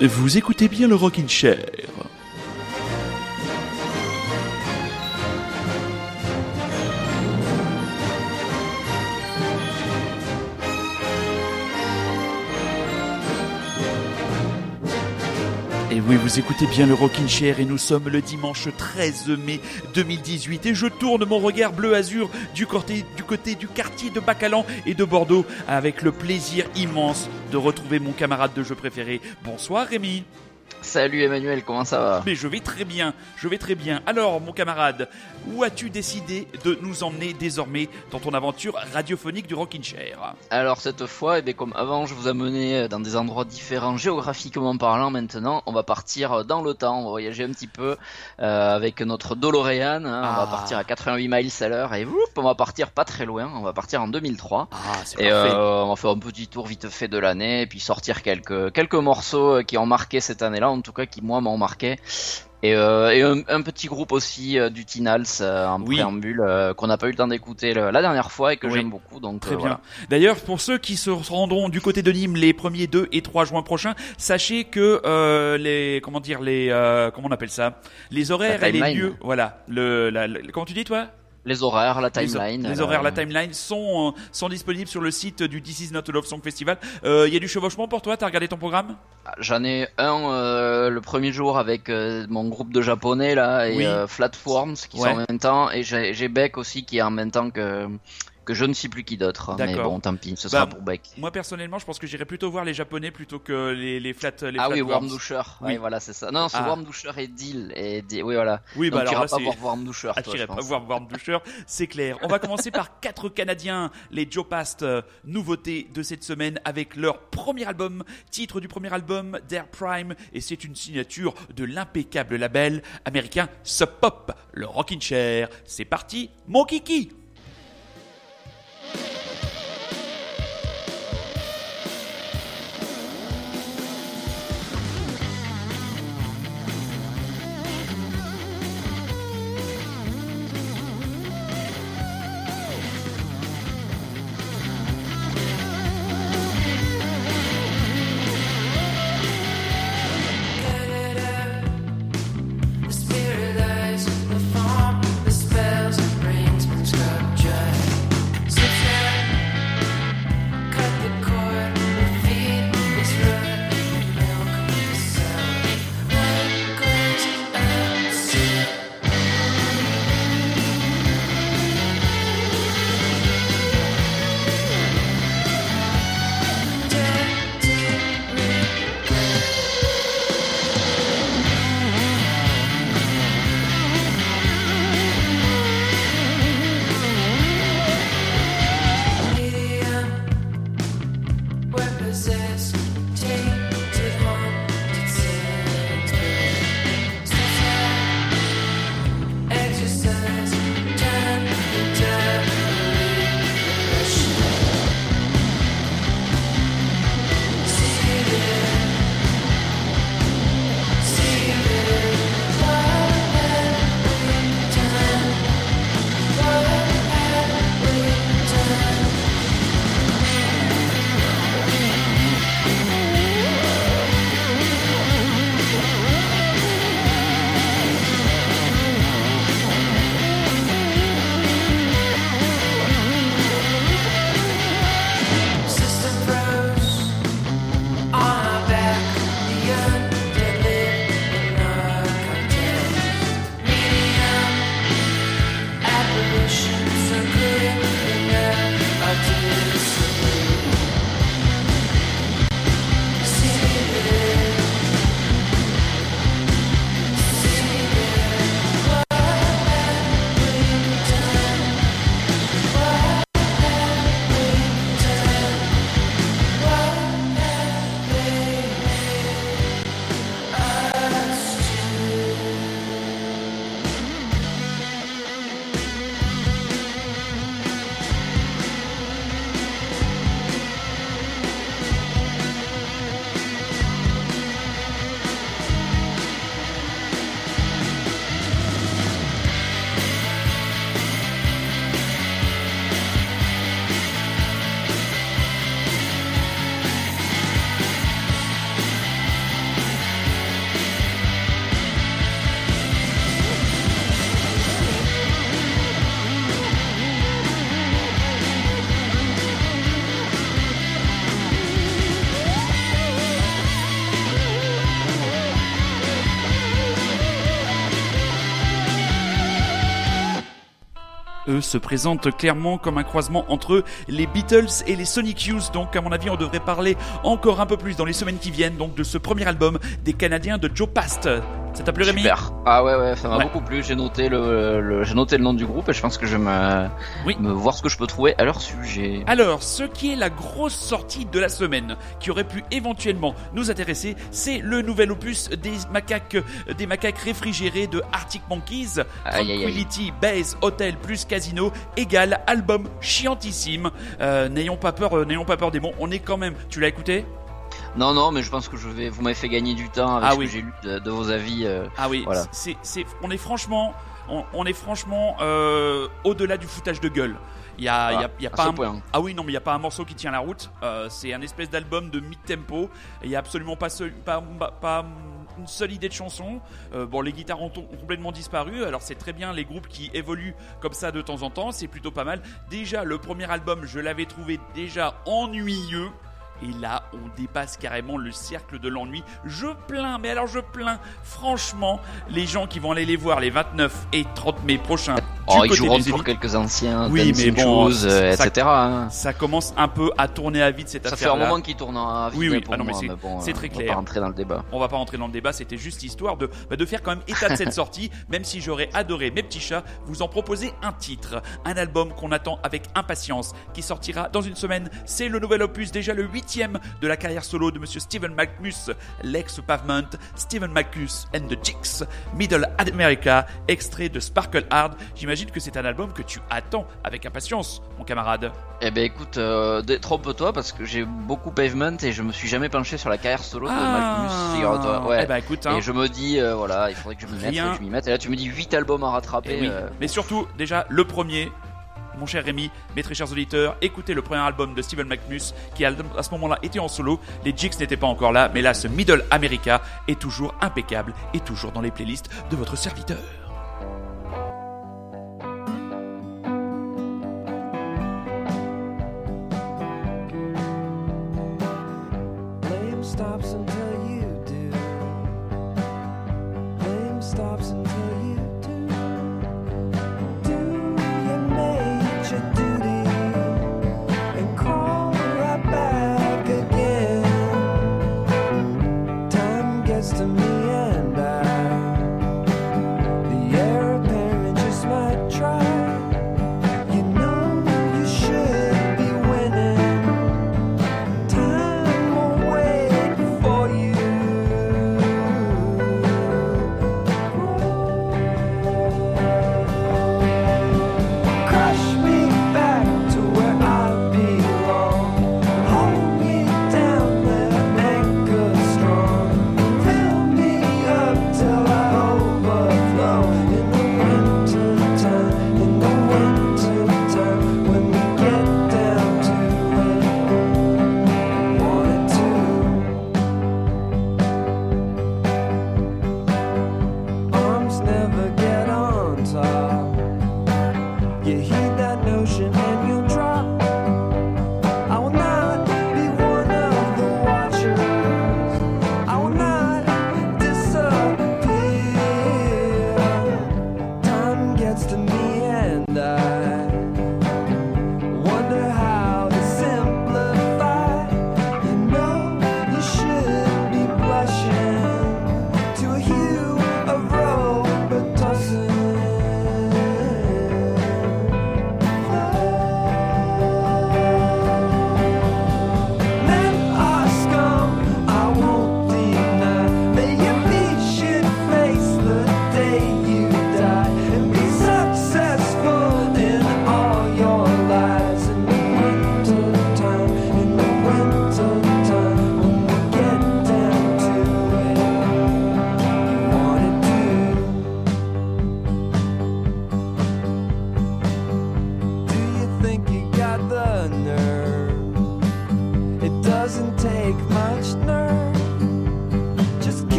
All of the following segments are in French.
Vous écoutez bien le Rockin' Chair. Vous écoutez bien le Rockin' Chair et nous sommes le dimanche 13 mai 2018 et je tourne mon regard bleu azur du côté, du côté du quartier de Bacalan et de Bordeaux avec le plaisir immense de retrouver mon camarade de jeu préféré. Bonsoir Rémi. Salut Emmanuel, comment ça va Mais je vais très bien, je vais très bien. Alors mon camarade, où as-tu décidé de nous emmener désormais dans ton aventure radiophonique du Rockin' Chair Alors cette fois, eh bien, comme avant, je vous amenais dans des endroits différents géographiquement parlant. Maintenant, on va partir dans le temps, on va voyager un petit peu euh, avec notre DeLorean. hein. On Ah. va partir à 88 miles à l'heure et whoop, on va partir pas très loin. On va partir en 2003. Ah, Et euh, on va faire un petit tour vite fait de l'année et puis sortir quelques quelques morceaux euh, qui ont marqué cette année-là, en tout cas qui moi m'ont marqué. Et, euh, et un, un petit groupe aussi euh, du Tinals euh, en Oui. préambule euh, qu'on n'a pas eu le temps d'écouter la dernière fois et que Oui. j'aime beaucoup. Donc Très bien. voilà. D'ailleurs, pour ceux qui se rendront du côté de Nîmes les 1er, 2 et 3 juin prochains, sachez que les comment dire les comment on appelle ça? Les horaires et les lieux, voilà, le, la, le- comment tu dis toi? Les horaires, la timeline. Les, euh, horaires, la timeline sont euh, sont disponibles sur le site du This Is Not a Love Song Festival. Euh, Il y a du chevauchement pour toi? T'as regardé ton programme? J'en ai un euh, le premier jour avec euh, mon groupe de japonais là et Oui. euh, Flatforms qui Ouais. sont en même temps et j'ai Beck aussi qui est en même temps que que je ne sais plus qui d'autre. Mais D'accord. bon, tant pis, ce Bah, sera pour Beck. Moi personnellement, je pense que j'irais plutôt voir les japonais plutôt que les les flat les Ah oui, flatworms. Worm. Oui. Voilà, c'est ça. Non, c'est Ah. Worm et Deal. Et Deal. Oui, voilà. Oui, bah Donc, tu alors là, pas voir Worm Ah, toi, j'irai je pas voir Dusher, c'est clair. On va commencer par quatre Canadiens, les Joe Past, euh, nouveautés de cette semaine avec leur premier album, titre du premier album, Dare Prime, et c'est une signature de l'impeccable label américain Sub Pop, le Rockin' Chair. C'est parti, mon kiki The eux se présentent clairement comme un croisement entre les Beatles et les Sonic Youth. Donc, à mon avis, on devrait parler encore un peu plus dans les semaines qui viennent donc de ce premier album des Canadiens de Joe Past. Ça t'a plu Rémi? Super. Ah ouais ouais, ça m'a Ouais. beaucoup plu. J'ai noté le, le- j'ai noté le nom du groupe et je pense que je vais me, Oui. me voir ce que je peux trouver à leur sujet. Alors, ce qui est la grosse sortie de la semaine, qui aurait pu éventuellement nous intéresser, c'est le nouvel opus des macaques, des macaques réfrigérés de Arctic Monkeys, Aïe, aïe, aïe. Tranquility Base Hotel plus Casino égale album chiantissime. Euh, n'ayons pas peur, euh, n'ayons pas peur des mots. On est quand même. Tu l'as écouté? Non non, mais je pense que je vais. Vous m'avez fait gagner du temps avec Ah ce oui. que j'ai lu de, de vos avis. euh. Ah oui. Voilà. C'est, c'est, on est franchement, on, on est franchement euh, au-delà du foutage de gueule. Il y a, il y a- il y a à pas un, point. Ah oui, non, mais il n'y a pas un morceau qui tient la route. Euh, c'est un espèce d'album de mid-tempo. Il n'y a absolument pas, seul- pas, pas- pas une seule idée de chanson. Euh, bon, les guitares ont, ont complètement disparu. Alors, c'est très bien les groupes qui évoluent comme ça de temps en temps. C'est plutôt pas mal. Déjà, le premier album, je l'avais trouvé déjà ennuyeux. Et là, on dépasse carrément le cercle de l'ennui. Je plains, mais alors je plains franchement les gens qui vont aller les voir les 29 et 30 mai prochains. Oh, ils joueront pour quelques anciens, Oui, mais bon, euh, ça- etc. hein. Ça commence un peu à tourner à vide cette Ça fait un moment qu'ils tournent à vide Oui, oui. pour Ah non, mais moi, c'est- mais bon, c'est euh, très on va clair. pas rentrer dans le débat. On va pas rentrer dans le débat, c'était juste histoire de, bah, de faire quand même état de cette sortie, même si j'aurais adoré, mes petits chats, vous en proposer un titre. Un album qu'on attend avec impatience, qui sortira dans une semaine. C'est le nouvel opus, déjà le de la carrière solo de monsieur Steven McMus, l'ex-Pavement, Steven McMus and the Chicks, Middle America, extrait de Sparkle Hard. J'imagine que c'est un album que tu attends avec impatience, mon camarade. Eh ben écoute, euh, trompe-toi parce que j'ai beaucoup Pavement et je me suis jamais penché sur la carrière solo de Malcolmus, figure-toi. Ouais. Eh ben écoute, hein. Et je me dis, euh, voilà, il faudrait que je m'y mette, Rien. faut que je m'y mette. Et là, tu me dis 8 albums à rattraper. Eh oui. euh, Mais surtout, déjà, le premier, mon cher Rémi, mes très chers auditeurs, écoutez le premier album de Steven McMus, qui à ce moment-là était en solo. Les Jigs n'étaient pas encore là, mais là, ce Middle America est toujours impeccable et toujours dans les playlists de votre serviteur.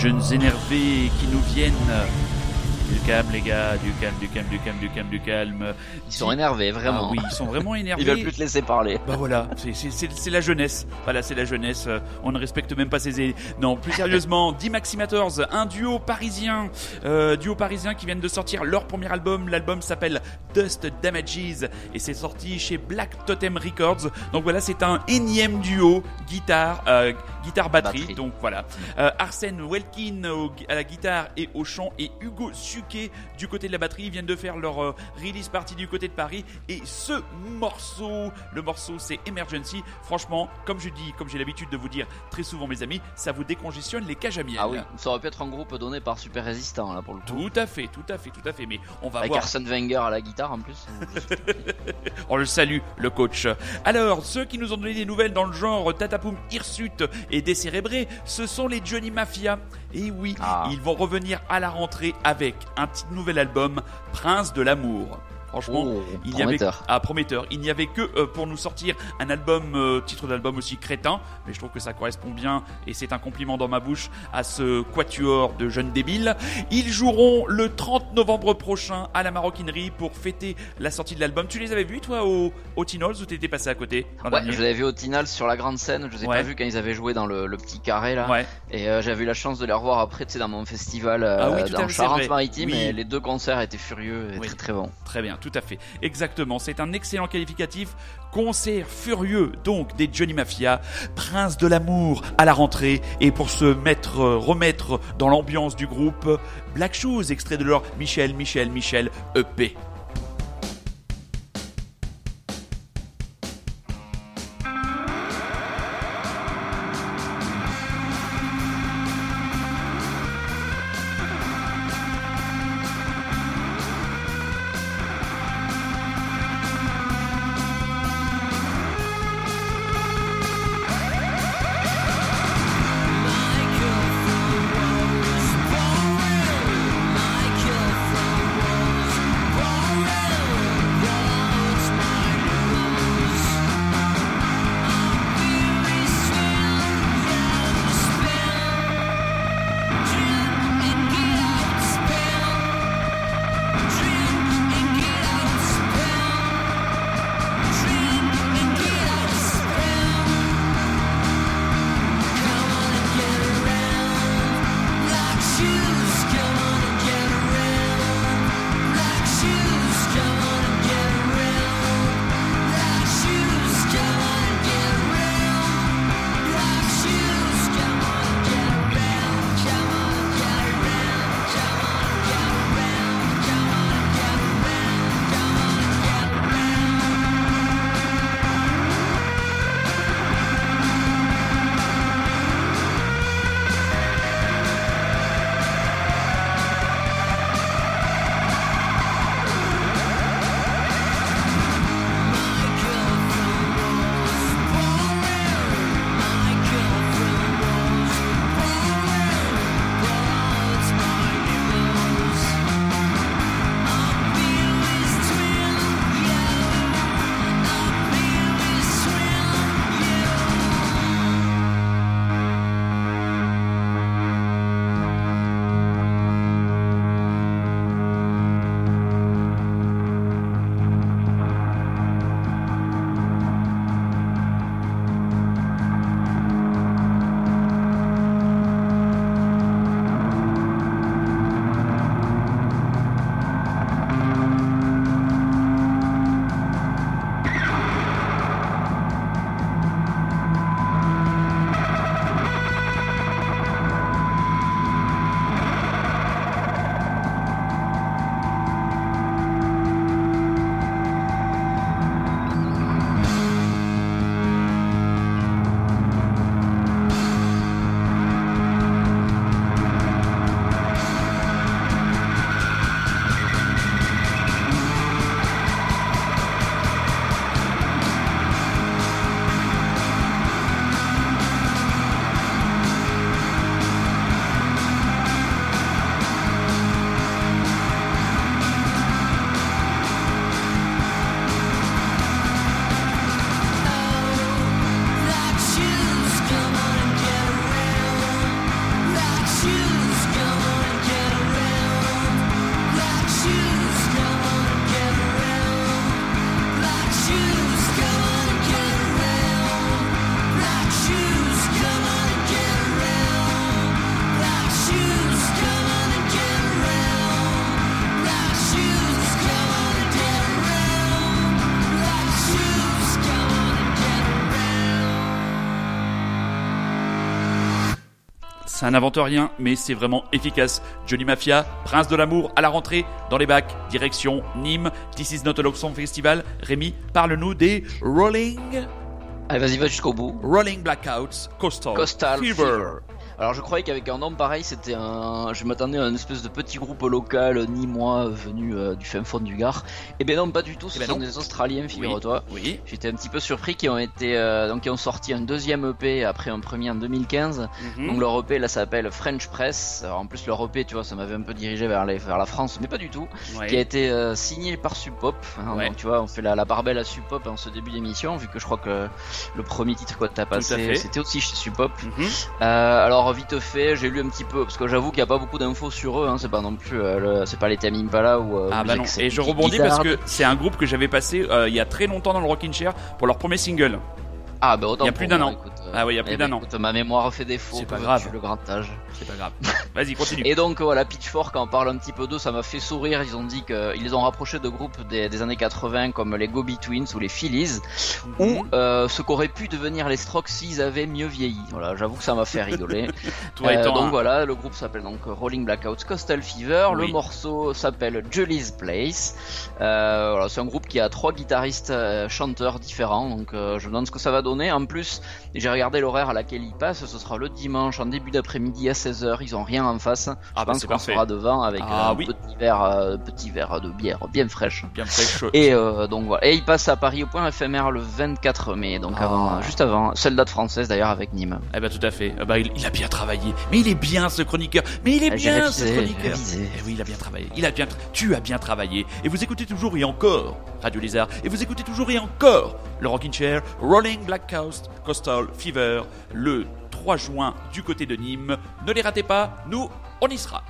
Jeunes énervés qui nous viennent. Du calme, les gars, du calme, du calme, du calme, du calme, du calme. Ils sont énervés, vraiment. Ah oui, ils sont vraiment énervés. Ils veulent plus te laisser parler. Bah voilà, c'est- la jeunesse. Voilà, c'est la jeunesse. Euh, On ne respecte même pas ses aînés. Non, plus sérieusement, D-Maximators, un duo parisien, euh, duo parisien qui viennent de sortir leur premier album. L'album s'appelle Dust Damages et c'est sorti chez Black Totem Records. Donc voilà, c'est un énième duo guitare, euh, guitare batterie. Batterie. Donc voilà, Euh, Arsène Welkin au- à la guitare et au chant et Hugo Suquet du côté de la batterie. Ils viennent de faire leur euh, release party du côté de Paris et ce morceau, le morceau c'est Emergency. Franchement, comme je dis, comme j'ai l'habitude de vous dire très souvent mes amis, ça vous décongestionne les cages à miel. Ah oui, ça aurait pu être un groupe donné par Super Résistant, là, pour le coup. Tout à fait, tout à fait, tout à fait. Mais on va Avec voir. Arsène Wenger à la guitare, en plus. On le salue, le coach. Alors, ceux qui nous ont donné des nouvelles dans le genre Tatapoum, Hirsute et Décérébré, ce sont les Johnny Mafia. Et oui, Ah. ils vont revenir à la rentrée avec un petit nouvel album, Prince de l'amour. Franchement, Oh, il y avait prometteur. ah, prometteur. Il n'y avait que euh, pour nous sortir un album, euh, titre d'album aussi crétin, mais je trouve que ça correspond bien et c'est un compliment dans ma bouche à ce quatuor de jeunes débiles. Ils joueront le 30 novembre prochain à la Maroquinerie pour fêter la sortie de l'album. Tu les avais vus toi au, au Tinols ou t'étais passé à côté Ouais, je l'avais vu au Tinal sur la grande scène, je les ai Ouais. pas vus quand ils avaient joué dans le, le petit carré là. Ouais. Et euh, j'avais eu la chance de les revoir après, tu sais, dans mon festival euh, Ah oui, à dans. Charente-Maritime. Oui. Et les deux concerts étaient furieux et Oui. très très bons. Très bien, tout à fait. Exactement. C'est un excellent qualificatif. Concert furieux, donc, des Johnny Mafia. Prince de l'amour à la rentrée. Et pour se mettre, euh, remettre dans l'ambiance du groupe, Black Shoes, extrait de leur Michel, Michel, Michel EP. Ça n'invente rien, mais c'est vraiment efficace. Johnny Mafia, Prince de l'amour à la rentrée, dans les bacs, direction Nîmes, This is not a Love Song Festival. Rémi, parle-nous des Rolling, Allez, vas-y, va jusqu'au bout. Rolling Blackouts Coastal, Coastal Fever. Fever. Alors je croyais qu'avec un nom pareil, c'était un. Je m'attendais à une espèce de petit groupe local, ni moi, venu euh, du fin fond du Gard. Et ben non, pas du tout. Ce Eh ben sont non. des Australiens, figure-toi. Oui. J'étais un petit peu surpris qui ont été euh, donc qui ont sorti un deuxième EP après un premier en 2015. Mhm. Donc leur EP là s'appelle French Press. Alors, en plus leur EP, tu vois, ça m'avait un peu dirigé vers, les, vers la France, mais pas du tout. Ouais. Qui a été euh, signé par Sub Pop. hein, Ouais. Donc tu vois, on fait la, la part belle à Sub Pop en ce début d'émission, vu que je crois que le premier titre que t'as passé, c'était aussi chez Sub Pop. Mhm. Alors vite fait, j'ai lu un petit peu parce que j'avoue qu'il n'y a pas beaucoup d'infos sur eux. Hein, c'est pas non plus, euh, c'est pas les Tame Impala ou. euh, Ah bah non. Et je rebondis parce que c'est un groupe que j'avais passé euh, il y a très longtemps dans le Rockin' Chair pour leur premier single. Ah bah autant il y a plus d'un an. écoute, euh, Ah ouais, il y a eh plus ben, d'un an. écoute, ma mémoire fait défaut. C'est pas grave. Le grand âge. C'est pas grave. Vas-y, continue. Et donc voilà, Pitchfork en parle un petit peu d'eux, ça m'a fait sourire. Ils ont dit qu'ils les ont rapprochés de groupes des, des années 80 comme les Gobi Twins ou les Phillies, Mhm. ou euh, ce qu'auraient pu devenir les Strokes s'ils avaient mieux vieilli. Voilà, j'avoue que ça m'a fait rigoler. Toi Euh, donc un- voilà, le groupe s'appelle donc Rolling Blackouts Coastal Fever. Oui. Le morceau s'appelle Julie's Place. Euh, voilà, c'est un groupe qui a trois guitaristes euh, chanteurs différents. Donc je me demande ce que ça va donner. En plus, j'ai regardé l'horaire à laquelle ils passent. Ce sera le dimanche en début d'après-midi à 16h. Ils ont rien en face. Ah bah c'est qu'on parfait. sera devant avec Ah un oui. petit verre, euh, petit verre de bière bien fraîche. Bien fraîche. Et euh, donc voilà. Et il passe à Paris au point éphémère le 24 mai, donc Ah. avant, juste avant, seule date française d'ailleurs avec Nîmes. Eh bah tout à fait. Ah bah, il, il a bien travaillé. Mais il est bien ce chroniqueur. Mais il est j'ai bien révisé, ce chroniqueur. Eh oui, il a bien travaillé. Il a bien. Tu as bien travaillé. Et vous écoutez toujours et encore Radio Lézard. Et vous écoutez toujours et encore le Rockin' Chair, Rolling Black Coast, Coastal Fever, le 3 juin du côté de Nîmes. Ne les ratez pas. Nous, on y sera.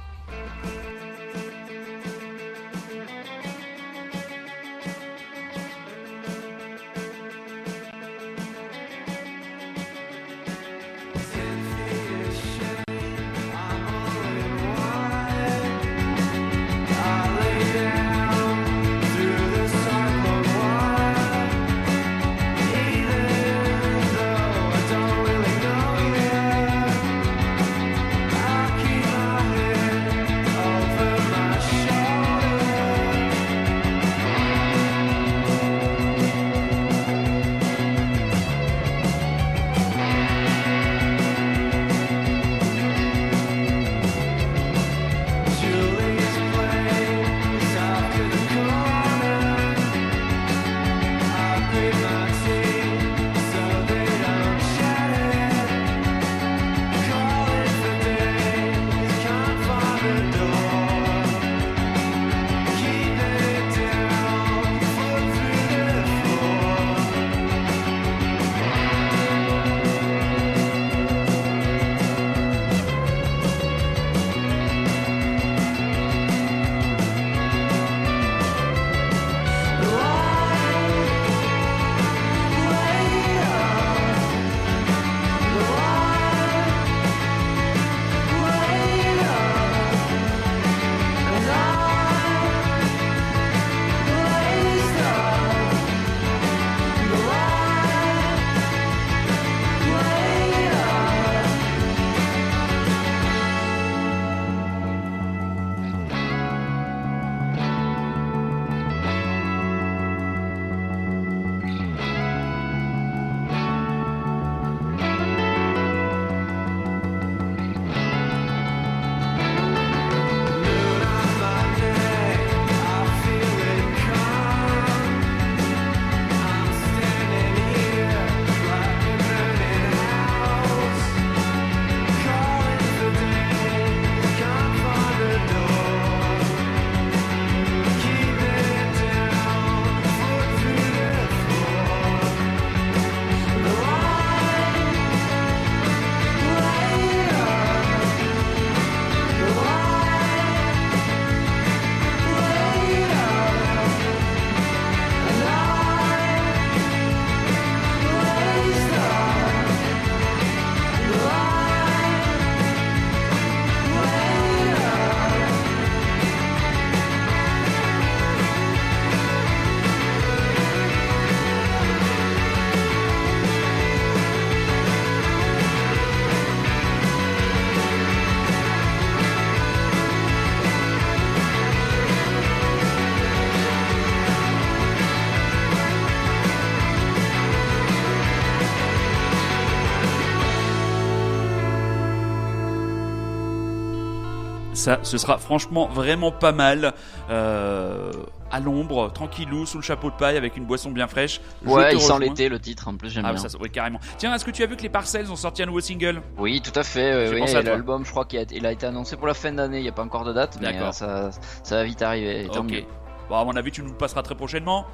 Ça, ce sera franchement vraiment pas mal. Euh, à l'ombre, tranquillou, sous le chapeau de paille, avec une boisson bien fraîche. Je Ouais, il sent l'été, le titre, en plus, j'aime Ah, bien. ça, oui, carrément. Tiens, est-ce que tu as vu que les Parcells ont sorti un nouveau single? Oui, tout à fait. Oui. L'album, je crois qu'il a, il a été annoncé pour la fin d'année. Il n'y a pas encore de date, mais D'accord. euh, ça, ça va vite arriver. Tant Ok. mieux. Bon, à mon avis, tu nous le passeras très prochainement.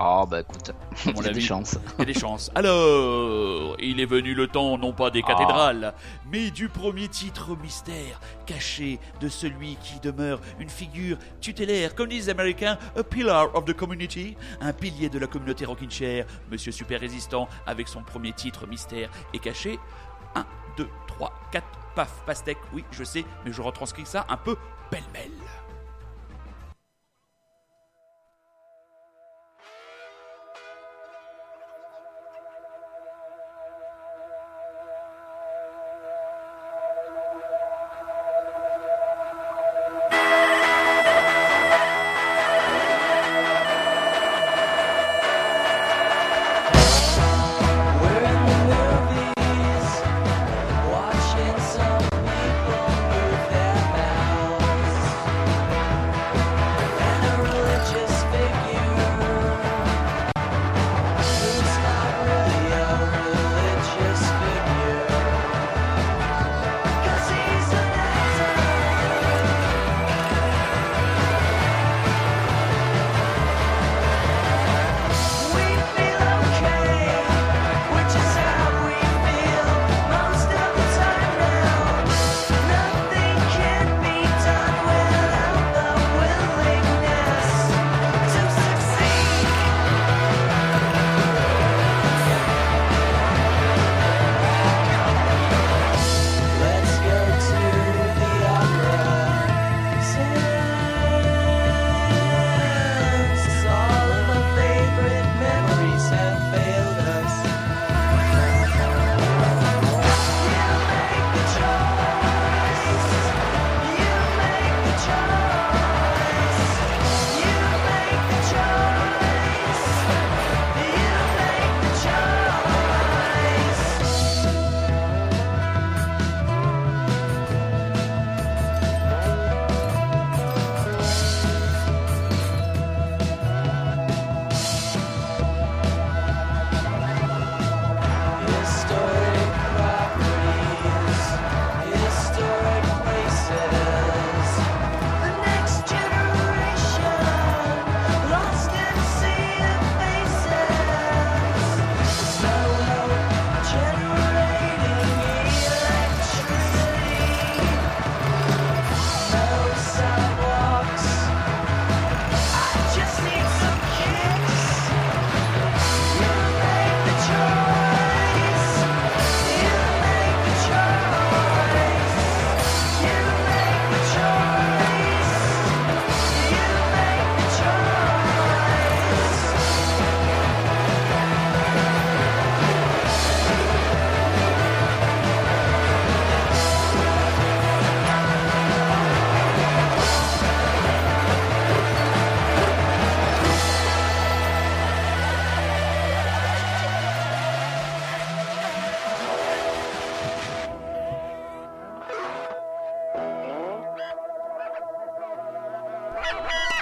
Ah bah écoute, À il y a des chances. il y a des chances. Alors, il est venu le temps, non pas des Ah. cathédrales, mais du premier titre mystère, caché de celui qui demeure une figure tutélaire, comme disent les Américains, a pillar of the community, un pilier de la communauté rockin' chair, Monsieur Super Résistant, avec son premier titre mystère et caché. 1, 2, 3, 4, paf, pastèque, oui, je sais, mais je retranscris ça un peu pêle-mêle.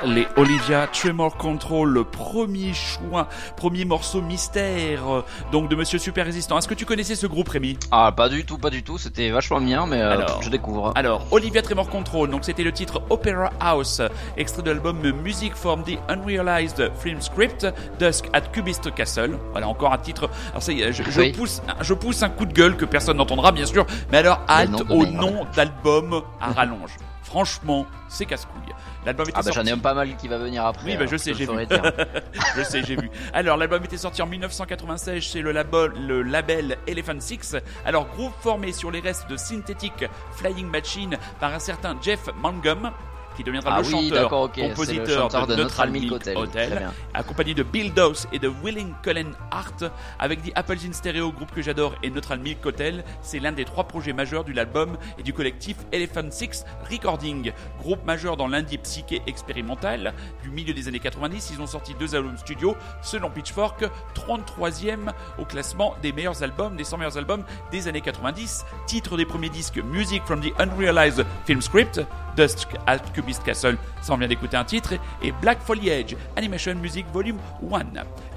Les Olivia Tremor Control, le premier choix, premier morceau mystère, euh, donc de Monsieur Super Résistant. Est-ce que tu connaissais ce groupe, Rémi? Ah pas du tout, pas du tout. C'était vachement bien, mais euh, Alors. je découvre. Alors, Olivia Tremor Control, donc c'était le titre Opera House, extrait de l'album Music from the Unrealized Film Script, Dusk at Cubist Castle. Voilà, encore un titre. Alors ça y est, je, je Oui. pousse, je pousse un coup de gueule que personne n'entendra, bien sûr, mais alors halte au nom d'album à rallonge. Franchement, c'est casse-couille. L'album était Ah bah j'en ai un pas mal qui va venir après. Oui, bah, alors, je sais, j'ai vu. je sais, j'ai vu. Alors, l'album était sorti en 1996 chez le label, le label Elephant Six. Alors, groupe formé sur les restes de Synthetic Flying Machine par un certain Jeff Mangum, qui deviendra Ah le oui, chanteur, le compositeur chanteur de, de Neutral Milk Milk Hotel, accompagné de Bill Dawes et de Willing Cullen Hart, avec The Apples in Stereo, groupe que j'adore, et Neutral Milk Hotel. C'est l'un des trois projets majeurs du album et du collectif Elephant Six Recording, groupe majeur dans l'indie psyché expérimental du milieu des années 90. Ils ont sorti deux albums studio, selon Pitchfork, 33e au classement des meilleurs albums, des 100 meilleurs albums des années 90. Titre des premiers disques Music from the Unrealized Film Script, Dusk Alchemist Castle, ça on vient d'écouter un titre, et Black Foliage Animation Music Volume 1.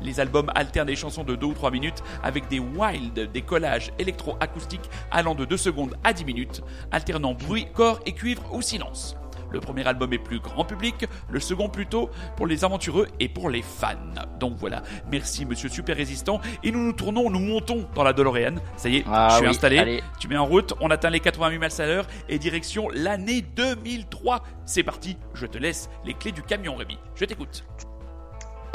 Les albums alternent des chansons de 2 ou 3 minutes avec des wild, des collages électro-acoustiques allant de 2 secondes à 10 minutes, alternant bruit, corps et cuivre ou silence. Le premier album est plus grand public, le second plutôt pour les aventureux et pour les fans. Donc voilà, merci monsieur Super Résistant. Et nous nous tournons, nous montons dans la DeLorean. Ça y est, Ah je suis oui, installé. allez. Tu mets en route, on atteint les 88 miles à l'heure et direction l'année 2003. C'est parti, je te laisse les clés du camion Rémi. Je t'écoute.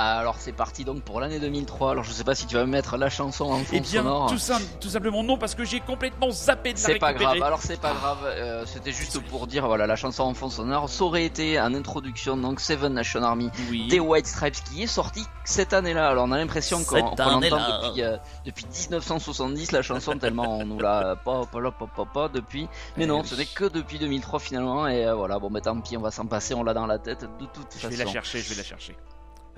Alors c'est parti donc pour l'année 2003. Alors je sais pas si tu vas me mettre la chanson en fond Eh bien, sonore. tout, sim- tout simplement non parce que j'ai complètement zappé de la C'est pas grave, alors c'est pas grave, euh, c'était juste pour dire, voilà, la chanson en fond sonore, ça aurait été en introduction, donc Seven Nation Army Oui. des White Stripes qui est sorti cette année-là. Alors on a l'impression qu'on année-là. depuis, euh, depuis 1970 la chanson tellement on nous l'a pas pas pas pas pas depuis. Mais Eh non, oui. ce n'est que depuis 2003 finalement et euh, voilà, bon bah tant pis, on va s'en passer, on l'a dans la tête de toute Je façon. vais la chercher, je vais la chercher.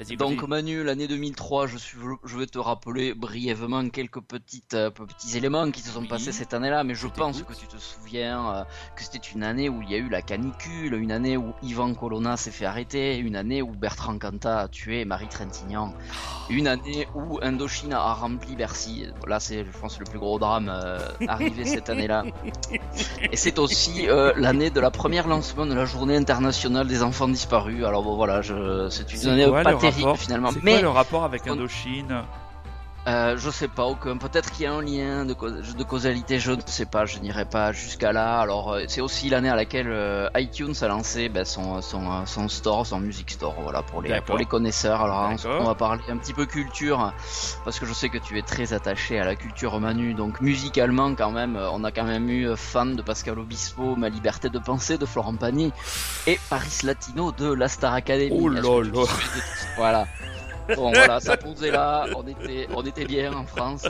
Vas-y, Donc vas-y. Manu, l'année 2003, je, suis, je vais te rappeler brièvement quelques petites, euh, petits éléments qui se sont Oui. passés cette année-là, mais je, Je pense que tu te souviens euh, que c'était une année où il y a eu la canicule, une année où Ivan Colonna s'est fait arrêter, une année où Bertrand Cantat a tué Marie Trintignant, une année où Indochine a rempli Bercy. Là, c'est, je pense, le plus gros drame euh, arrivé cette année-là. Et c'est aussi l'année de la première lancement de la journée internationale des enfants disparus. Alors bon, voilà, je, c'est une C'est année quoi pas terrible rapport finalement, C'est mais quoi le rapport avec Indochine? Euh, je sais pas, aucun. Peut-être qu'il y a un lien de, cause- de causalité, je ne sais pas, je n'irai pas jusqu'à là. Alors, euh, c'est aussi l'année à laquelle euh, iTunes a lancé ben, son, son, euh, son store, son music store, voilà, pour les, pour les connaisseurs. Alors, on va parler un petit peu culture, parce que je sais que tu es très attaché à la culture Manu. Donc, musicalement, quand même, euh, on a quand même eu fan de Pascal Obispo, Ma liberté de penser de Florent Pagny, et Paris Latino de la Star Academy. Oh là là. Voilà. Bon voilà, ça posait là, on était, on était bien en France,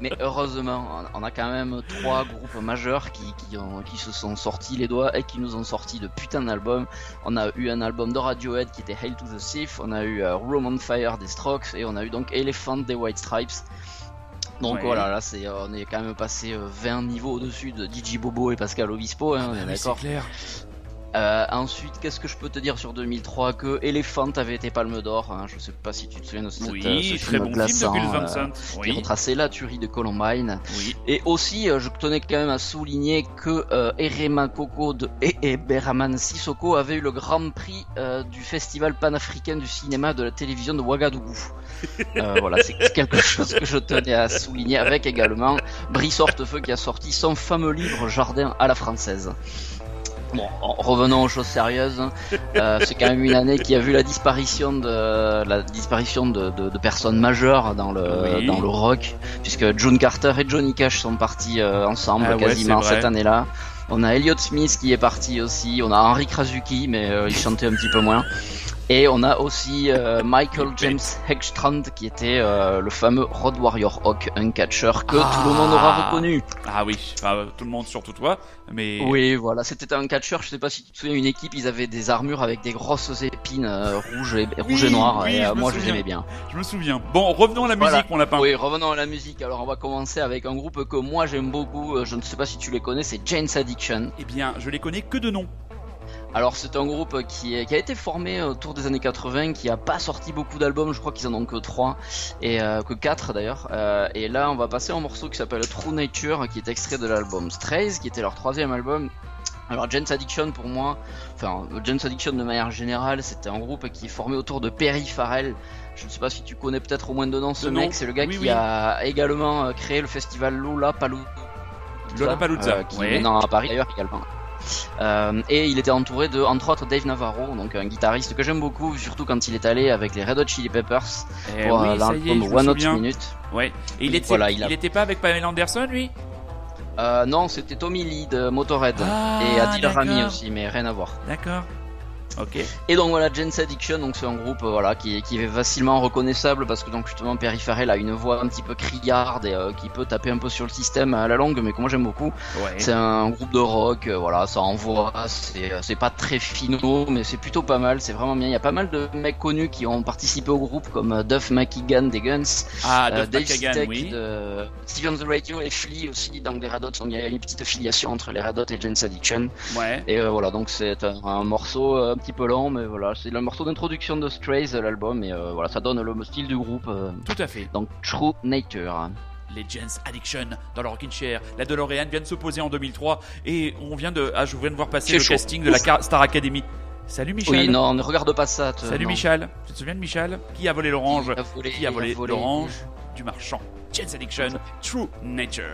mais heureusement, on a quand même trois groupes majeurs qui, qui, ont, qui se sont sortis les doigts et qui nous ont sorti de putain d'albums. On a eu un album de Radiohead qui était Hail to the Thief, on a eu euh, Room on Fire des Strokes et on a eu donc Elephant des White Stripes. Donc Ouais. voilà, là c'est, on est quand même passé euh, 20 niveaux au-dessus de DJ Bobo et Pascal Obispo, hein, on est Ah d'accord. Euh, ensuite, qu'est-ce que je peux te dire sur 2003 Que Elephant avait été Palme d'Or. hein, je sais pas si tu te souviens de cette, euh, Oui, ce très film bon glaçant, film de euh, qui retraçait la tuerie de Columbine. oui. Et aussi, euh, je tenais quand même à souligner que euh, Erema Koko de et, et Beraman Sissoko avait eu le grand prix euh, du Festival panafricain du cinéma de la télévision de Ouagadougou. Euh, voilà, c'est quelque chose que je tenais à souligner avec également Brice Hortefeux qui a sorti son fameux livre Jardin à la française. Bon, en- revenons aux choses sérieuses. Euh, c'est quand même une année qui a vu la disparition de la disparition de, de- de personnes majeures dans le Oui. dans le rock, puisque June Carter et Johnny Cash sont partis euh, ensemble Ah quasiment cette année-là. On a Elliott Smith qui est parti aussi. On a Henry Krasuki, mais euh, il chantait un petit peu moins. Et on a aussi euh, Michael James Hegstrand qui était euh, le fameux Road Warrior Hawk, un catcheur que tout le monde aura Ah. reconnu. Ah oui, enfin, tout le monde, surtout toi. Mais Oui, voilà, c'était un catcheur, je sais pas si tu te souviens, une équipe, ils avaient des armures avec des grosses épines euh, rouges et, rouges et noires, oui, et je moi je les aimais bien. je me souviens. Bon, revenons à la Voilà. musique, mon lapin. Oui, revenons à la musique, alors on va commencer avec un groupe que moi j'aime beaucoup, je ne sais pas si tu les connais, c'est Jane's Addiction. Eh bien, je les connais que de nom. Alors c'est un groupe qui, qui a été formé autour des années 80, qui a pas sorti beaucoup d'albums, je crois qu'ils en ont que 3, et euh, que 4 d'ailleurs. Euh, et là on va passer un morceau qui s'appelle True Nature, qui est extrait de l'album Strays, qui était leur troisième album. Alors Jane's Addiction pour moi, enfin Jane's Addiction de manière générale, c'était un groupe qui est formé autour de Perry Farrell. Je ne sais pas si tu connais peut-être au moins de nom ce mec, c'est le gars Oui, qui oui. a également euh, créé le festival Lollapalooza. Lollapalooza, euh, qui ouais. est maintenant à Paris d'ailleurs également. Euh, et il était entouré de, entre autres, Dave Navarro, donc un guitariste que j'aime beaucoup, surtout quand il est allé avec les Red Hot Chili Peppers Eh pour oui, euh, l'album One Hot. Minute. Ouais. Et il était, Voilà, il a- il était pas avec Pamela Anderson, lui? Euh, non, c'était Tommy Lee de Motorhead Ah, et Adil. Rami aussi, mais rien à voir. D'accord. Ok. Et donc voilà, Gens Addiction, donc c'est un groupe euh, voilà qui, qui est facilement reconnaissable parce que donc justement Perry Farrell a une voix un petit peu criarde et euh, qui peut taper un peu sur le système à la longue, mais que moi j'aime beaucoup. Ouais. C'est un groupe de rock, euh, voilà, ça envoie, c'est pas très finaux, mais c'est plutôt pas mal, c'est vraiment bien. Il y a pas mal de mecs connus qui ont participé au groupe comme Duff McKagan des Guns, Ah, euh, Dave oui. de Steven the Radio et Flea aussi dans les Red Hot. Donc il y a une petite filiation entre les Red Hot et Gens Addiction. Ouais. Et voilà, donc c'est un, un morceau petit peu lent, mais voilà, c'est le morceau d'introduction de Strays, euh, l'album, et euh, voilà, ça donne le style du groupe. euh, Tout à fait. donc True Nature. Les Gens Addiction dans le Rockin' Chair. La DeLorean vient de se poser en 2003 et on vient de, ah, je viens de voir passer le chaud. casting de la Star Academy. Salut Michel. Oui, non, ne regarde pas ça. te- Salut non. Michel. Tu te souviens de Michel? Qui a volé l'orange? Qui a volé, l'orange du marchand? Gens Addiction, True Nature.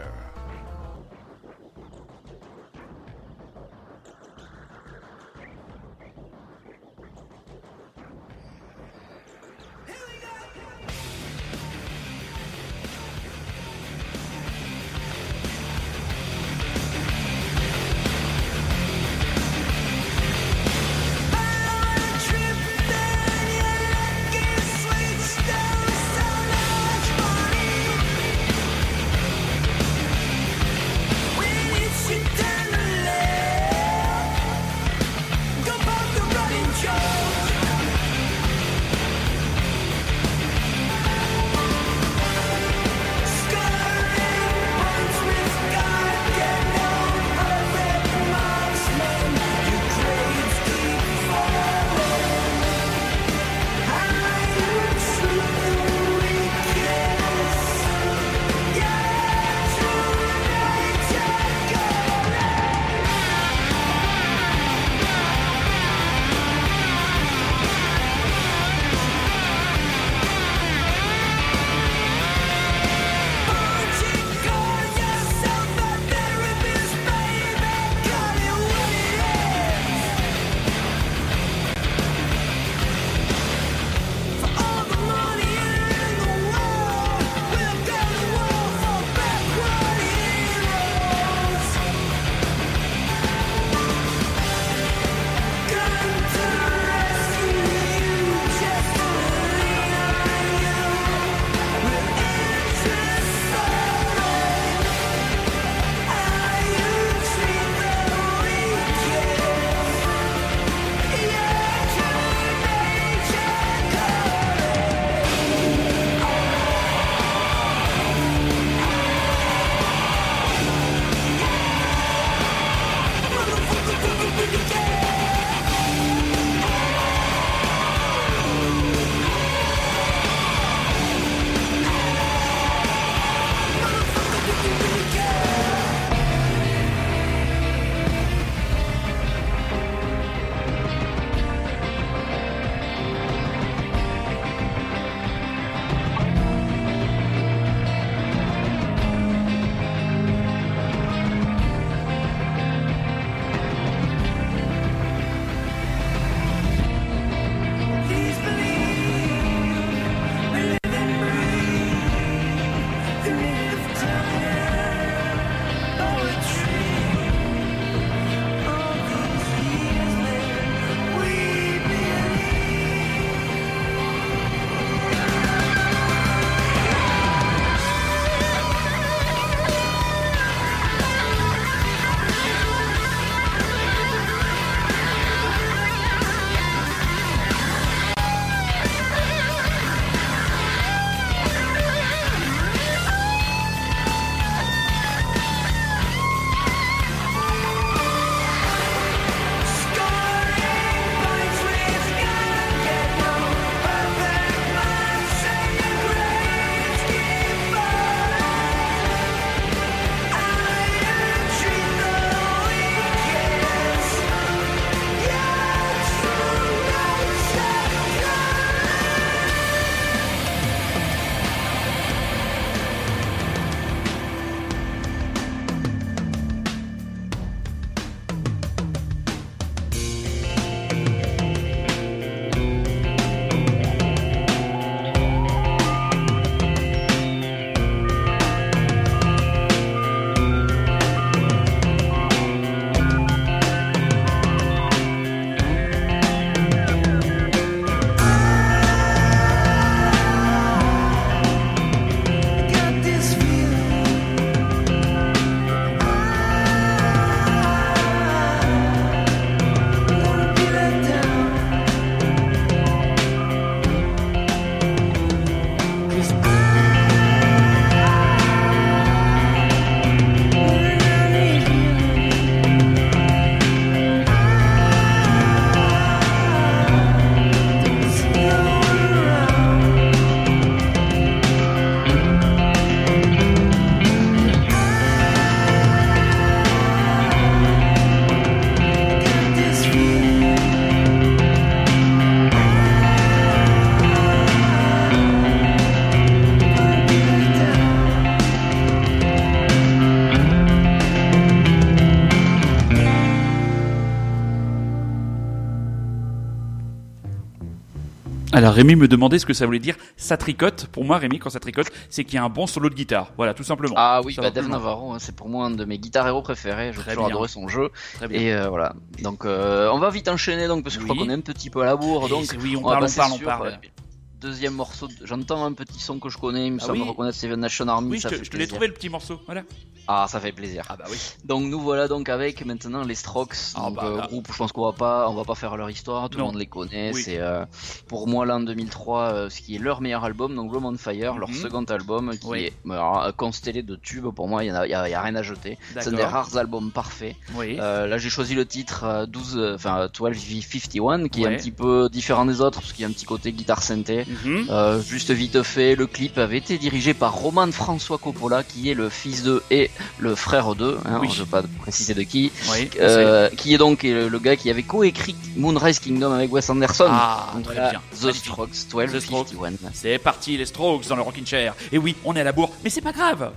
Alors Rémi me demandait ce que ça voulait dire ça tricote. Pour moi, Rémi, quand ça tricote, c'est qu'il y a un bon solo de guitare. Voilà, tout simplement. Ah oui, bah, Dave. Navarro, hein, c'est pour moi un de mes guitares héros préférés. J'ai toujours adoré son jeu. Très bien. Et euh, voilà. Donc euh, on va vite enchaîner donc parce que je crois qu'on est un petit peu à la bourre. Et Donc oui, on, on parle, on parle, on parle. Deuxième morceau, de- j'entends un petit son que je connais, il me Ah semble oui reconnaître Seven Nation Army. Oui, je ça te, fait je te l'ai trouvé le petit morceau. Voilà. Ah, ça fait plaisir. Ah bah oui. Donc nous voilà donc avec maintenant les Strokes, Ah donc, bah, euh, groupe. Je pense qu'on va pas, on va pas faire leur histoire, tout Non. le monde les connaît. Oui. C'est euh, pour moi l'an 2003, euh, ce qui est leur meilleur album, donc Room on Fire, leur Mhm. second album, qui Oui. est alors, constellé de tubes. Pour moi, il y a, y y rien à jeter. C'est un des rares albums parfaits. Oui. Là, j'ai choisi le titre euh, 12, euh, enfin 12V51, qui est un petit peu différent des autres parce qu'il y a un petit côté guitare synthé. Mhm. Euh, juste vite fait, le clip avait été dirigé par Roman François Coppola, qui est le fils de et le frère de, hein, Oui. je ne vais pas préciser de qui, Oui. euh, qui est donc le, le gars qui avait coécrit Moonrise Kingdom avec Wes Anderson. Ah, Donc très bien. The. Strokes, The Strokes. 1251. C'est parti, les Strokes dans le Rockin' Chair. Et oui, on est à la bourre, mais c'est pas grave.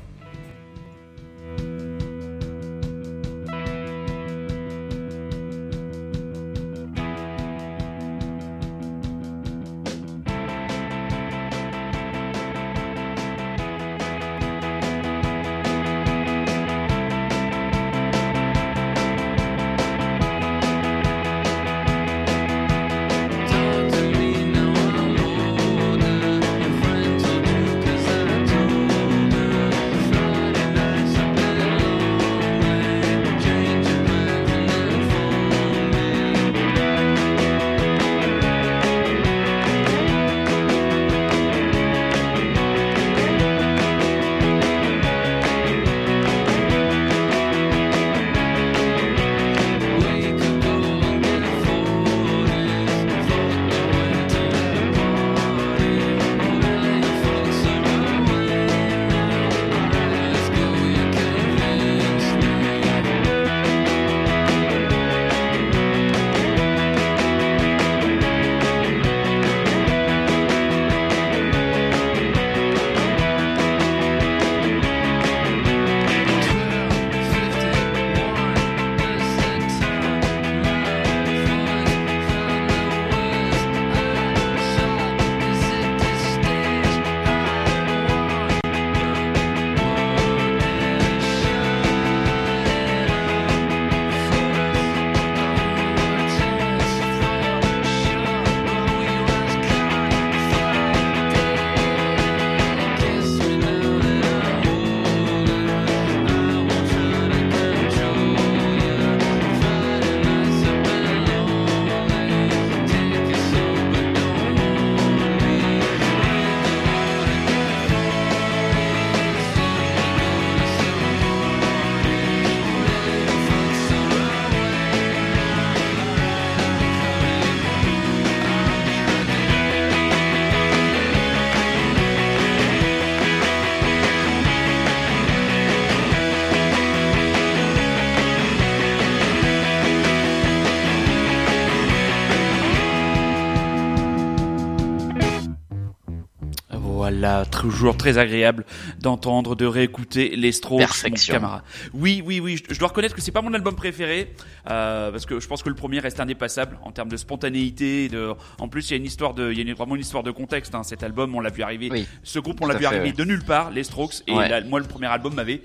Toujours très agréable d'entendre, de réécouter les Strokes, Perfection. mon camarade. Oui, oui, oui, je, je dois reconnaître que c'est pas mon album préféré, euh, parce que je pense que le premier reste indépassable en termes de spontanéité. De... En plus, il y a une histoire de, il y a une- vraiment une histoire de contexte. Hein, cet album, on l'a vu arriver. Oui. Ce groupe, on l'a vu fait, arriver ouais. de nulle part, les Strokes. Et Ouais. moi, le premier album m'avait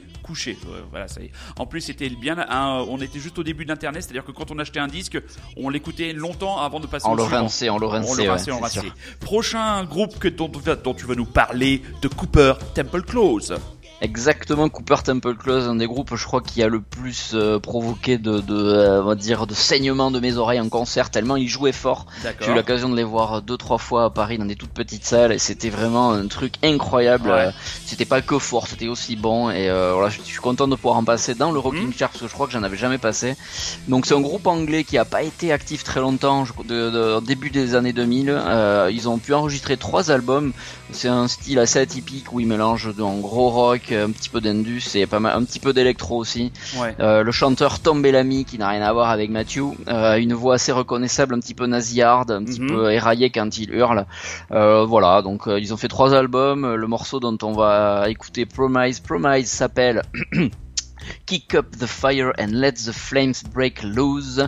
Euh, voilà, ça y est. En plus, c'était bien. un- on était juste au début d'Internet, c'est-à-dire que quand on achetait un disque, on l'écoutait longtemps avant de passer En au le suivant. rincé, en le On rincé, le ouais, on le. Prochain groupe que, dont, dont tu vas nous parler, de Cooper Temple Close. Exactement, Cooper Temple Close, un des groupes, je crois, qui a le plus euh, provoqué de, de euh, on va dire, de saignement de mes oreilles en concert, tellement ils jouaient fort. J'ai eu l'occasion de les voir deux trois fois à Paris dans des toutes petites salles et c'était vraiment un truc incroyable. Ouais. Euh, C'était pas que fort, c'était aussi bon et euh, voilà, je je suis content de pouvoir en passer dans le Rocking. Chair parce que je crois que j'en avais jamais passé. Donc c'est un groupe anglais qui a pas été actif très longtemps, je- de, de- au début des années 2000. Euh, ils ont pu enregistrer trois albums. C'est un style assez atypique où ils mélangent de- en gros rock, un petit peu d'indus et pas mal, un petit peu d'électro aussi. Ouais. Euh, le chanteur Tom Bellamy, qui n'a rien à voir avec Matthew, euh, a une voix assez reconnaissable, un petit peu nasillarde, un petit Mhm. peu éraillé quand il hurle. Euh, voilà, donc euh, ils ont fait trois albums. Le morceau dont on va écouter Promise, Promise s'appelle Kick Up the Fire and Let the Flames Break Loose.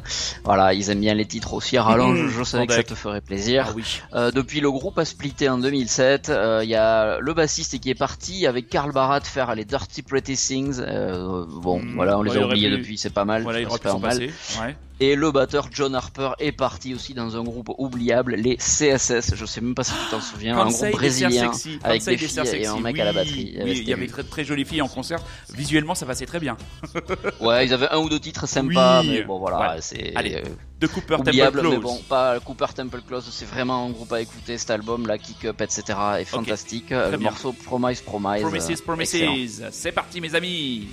Voilà, ils aiment bien les titres aussi à rallonge, Mmh, je savais que ça te ferait plaisir. Ah oui. Euh, depuis le groupe a splitté en 2007, euh, il y a le bassiste qui est parti avec Karl Barat faire les Dirty Pretty Things. Euh, bon, Mm, voilà, on les a oubliés pu- depuis, c'est pas mal. Voilà, il pas mal. Ouais. Et le batteur John Harper est parti aussi dans un groupe oubliable, les CSS. Je sais même pas si tu t'en souviens, un groupe brésilien avec des filles et un mec à la batterie. Il y avait Oui, il y avait très, très jolies filles en concert. Visuellement, ça passait très bien. Ouais, ils avaient un ou deux titres sympas, mais bon voilà, c'est Allez, euh, De Cooper Temple oubliable, mais Close. bon, pas Cooper Temple Close, c'est vraiment un groupe à écouter. Cet album, la Kick Up, etc. est fantastique. le bien. morceau Promise Promise. Promises, euh, Promises. C'est parti, mes amis.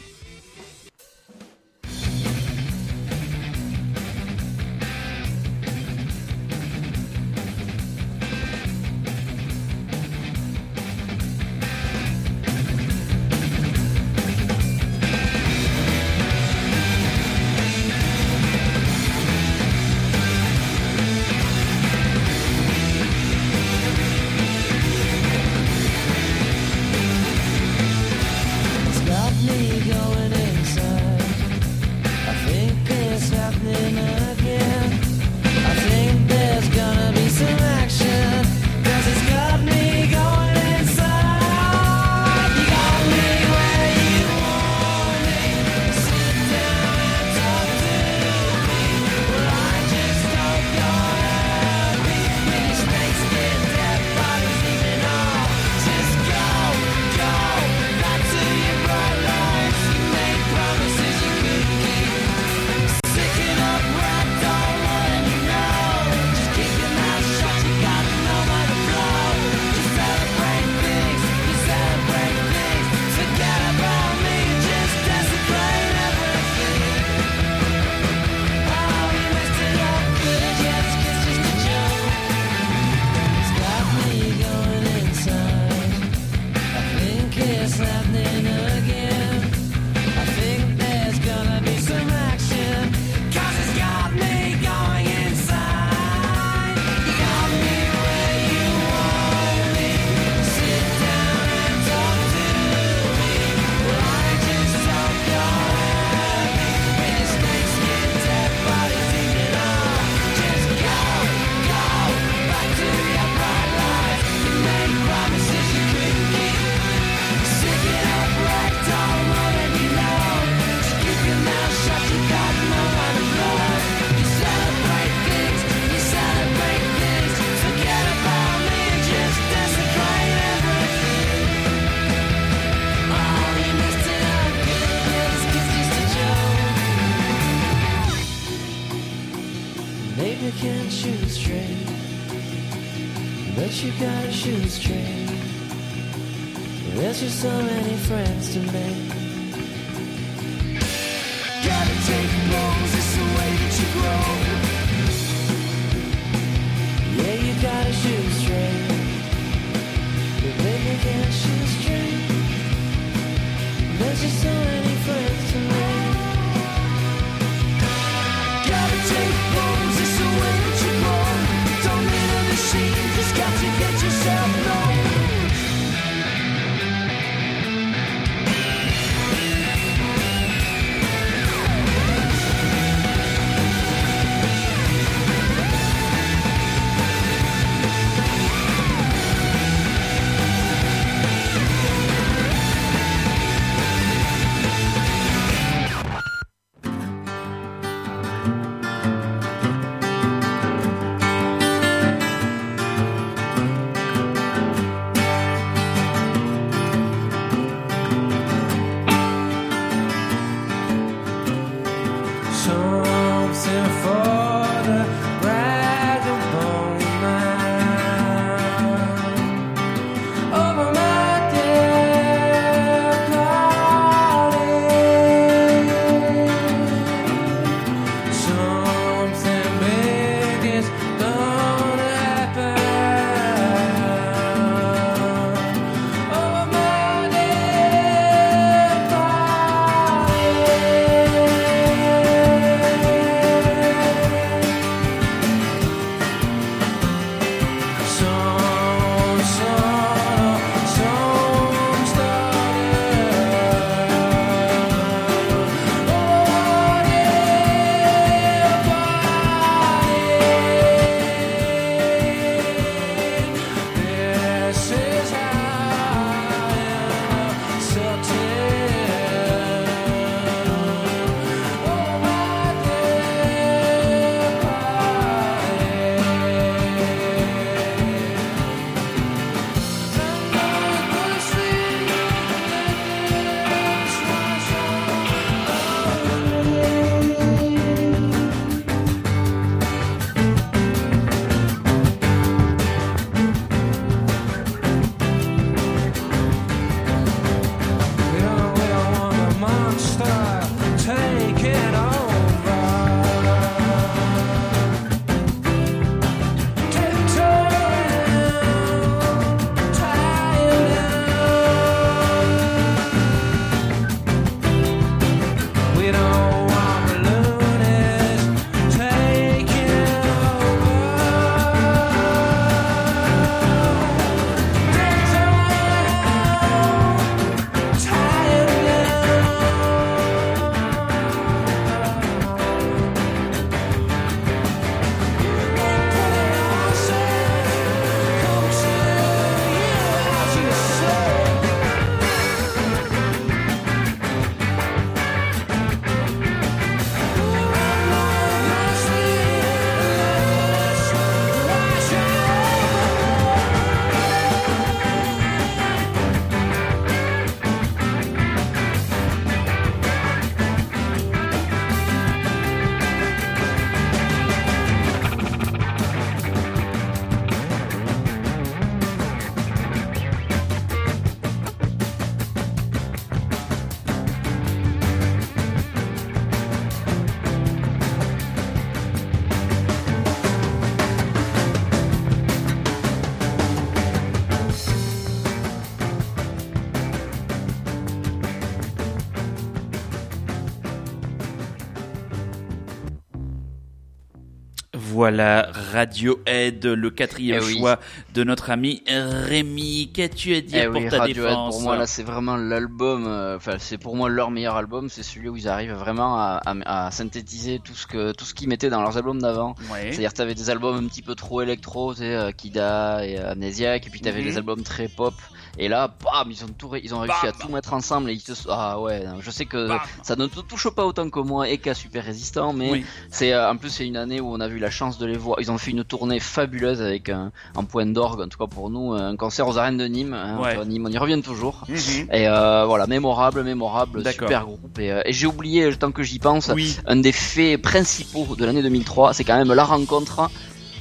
Voilà, Radiohead, le quatrième Eh oui. choix de notre ami Rémi. Qu'as-tu à dire Eh pour oui, ta Radiohead, défense pour moi là c'est vraiment l'album, euh, enfin c'est pour moi leur meilleur album, c'est celui où ils arrivent vraiment à, à- à synthétiser tout ce que tout ce qu'ils mettaient dans leurs albums d'avant. Ouais. C'est-à-dire t'avais des albums un petit peu trop électro, tu sais, euh, Kida et Amnesiac, et puis t'avais Mhm. des albums très pop. Et là, bam, ils ont tout, ré- ils ont réussi Bam. à tout mettre ensemble et ils te, ah ouais, je sais que Bam. ça ne te touche pas autant que moi et qu'à Super Résistant, mais Oui. c'est euh, en plus c'est une année où on a eu la chance de les voir. Ils ont fait une tournée fabuleuse avec un, un point d'orgue, en tout cas pour nous, un concert aux arènes de Nîmes. hein, Ouais. Nîmes, on y revient toujours. Mhm. Et euh, voilà, mémorable, mémorable, super groupe. Et, euh, et j'ai oublié, tant que j'y pense, Oui. un des faits principaux de l'année 2003, c'est quand même la rencontre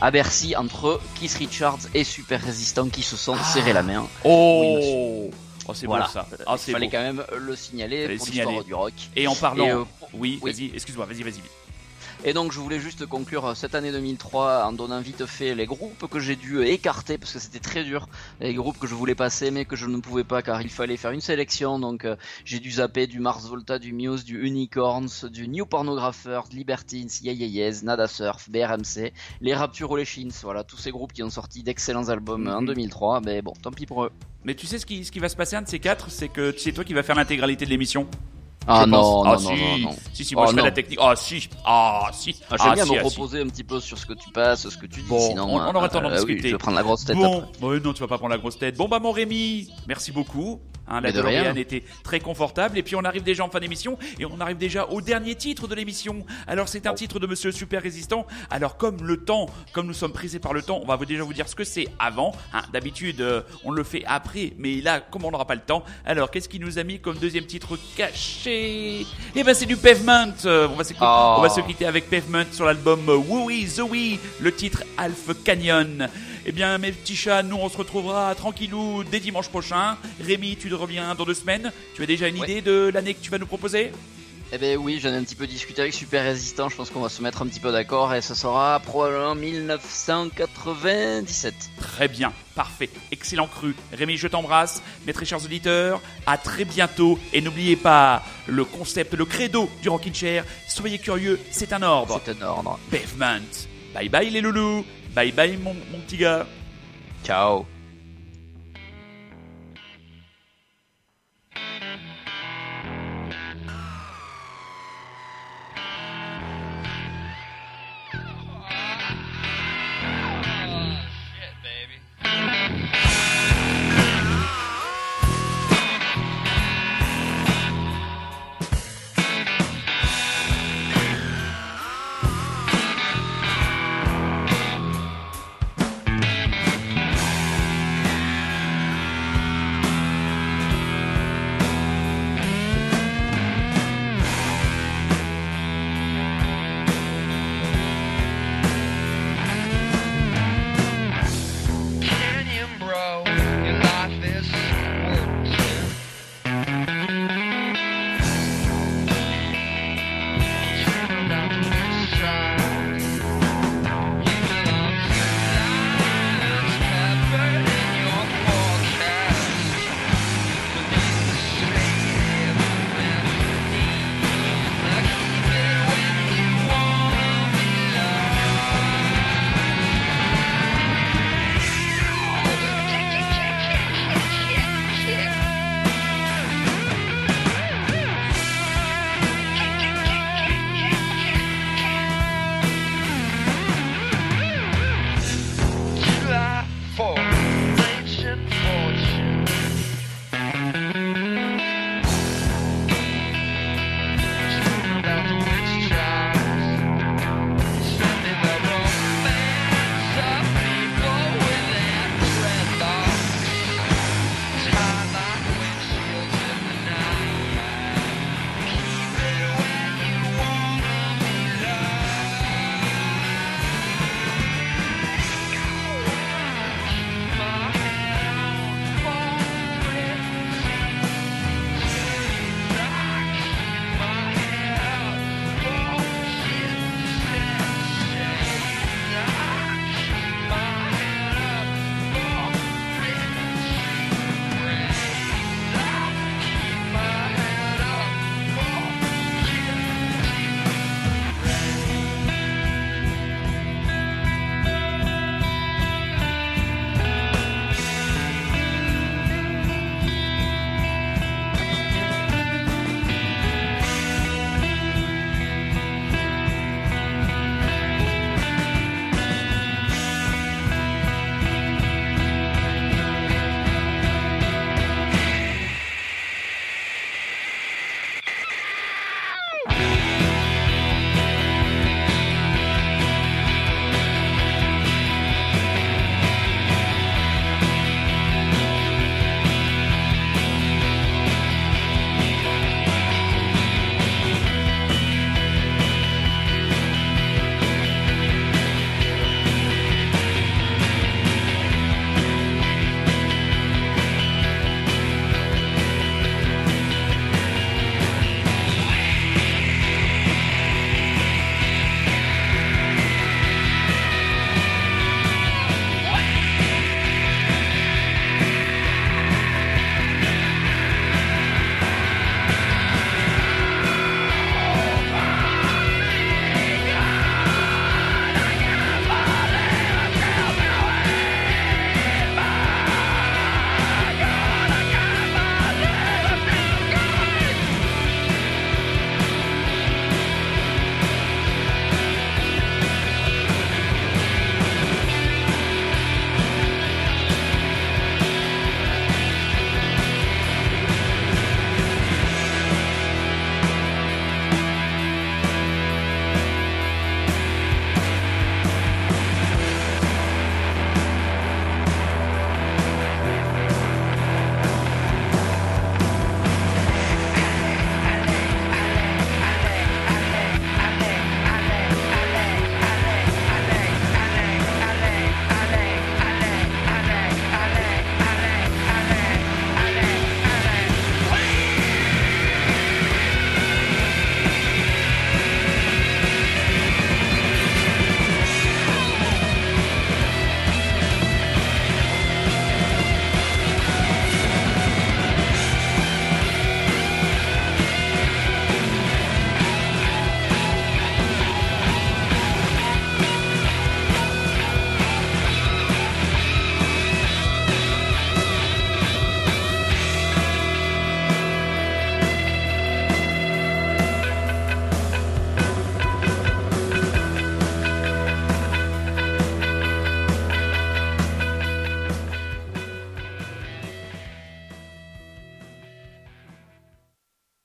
à Bercy entre Keith Richards et Super Résistant qui se sont Ah. serrés la main. Oh, oh c'est Voilà. beau ça. Ah, Il c'est fallait beau. quand même le signaler Fallait pour l'histoire du rock. Et en parlant, Et, euh, oui, oui. vas-y, excuse-moi, vas-y, vas-y. Et donc je voulais juste conclure euh, cette année 2003 en donnant vite fait les groupes que j'ai dû écarter parce que c'était très dur. Les groupes que je voulais passer mais que je ne pouvais pas car il fallait faire une sélection. Donc euh, j'ai dû zapper du Mars Volta, du Muse, du Unicorns, du New Pornographers, Libertines, Yeah Yeah Yeahs, Nada Surf, BRMC, les Rapture ou les Shins. Voilà, tous ces groupes qui ont sorti d'excellents albums en Mhm. 2003. Mais bon, tant pis pour eux. Mais tu sais ce qui, ce qui va se passer, un de ces quatre, c'est que c'est toi qui vas faire l'intégralité de l'émission? Ah je non, ah, non, si. non, non. Si, si, moi Oh, je ferai la technique. Ah, si, ah, si. Ah, J'aime Ah, bien si, me ah, si. reposer un petit peu sur ce que tu passes, ce que tu dis. Bon, sinon, on- on aura le temps d'en euh, oui, discuter. je vais prendre la grosse tête Bon, après. bah, non, tu vas pas prendre la grosse tête. Bon, bah, mon Rémi, merci beaucoup. Hein, la. DeLorean était très confortable. Et puis, on arrive déjà en fin d'émission. Et on arrive déjà au dernier titre de l'émission. Alors, c'est un titre de Monsieur Super Résistant. Alors, comme le temps, comme nous sommes pressés par le temps, on va déjà vous dire ce que c'est avant. Hein, D'habitude, euh, on le fait après. Mais là, comme on n'aura pas le temps. Alors, qu'est-ce qu'il nous a mis comme deuxième titre caché Eh ben, c'est du Pavement. Euh, on va s'écouter- Oh. on va se quitter avec Pavement sur l'album euh, Wooey Zoe, le titre Alpha Canyon. Eh bien, mes petits chats, nous on se retrouvera tranquillou dès dimanche prochain. Rémi, tu reviens dans deux semaines. Tu as déjà une Ouais. idée de l'année que tu vas nous proposer? Eh ben oui, j'en ai un petit peu discuté avec Super Résistant, je pense qu'on va se mettre un petit peu d'accord et ce sera probablement 1997. Très bien, parfait, excellent cru. Rémi, je t'embrasse. Mes très chers auditeurs, à très bientôt. Et n'oubliez pas le concept, le credo du Rockin' Chair. Soyez curieux, c'est un ordre. C'est un ordre. Pavement. Bye bye les loulous. Bye bye mon, mon petit gars. Ciao.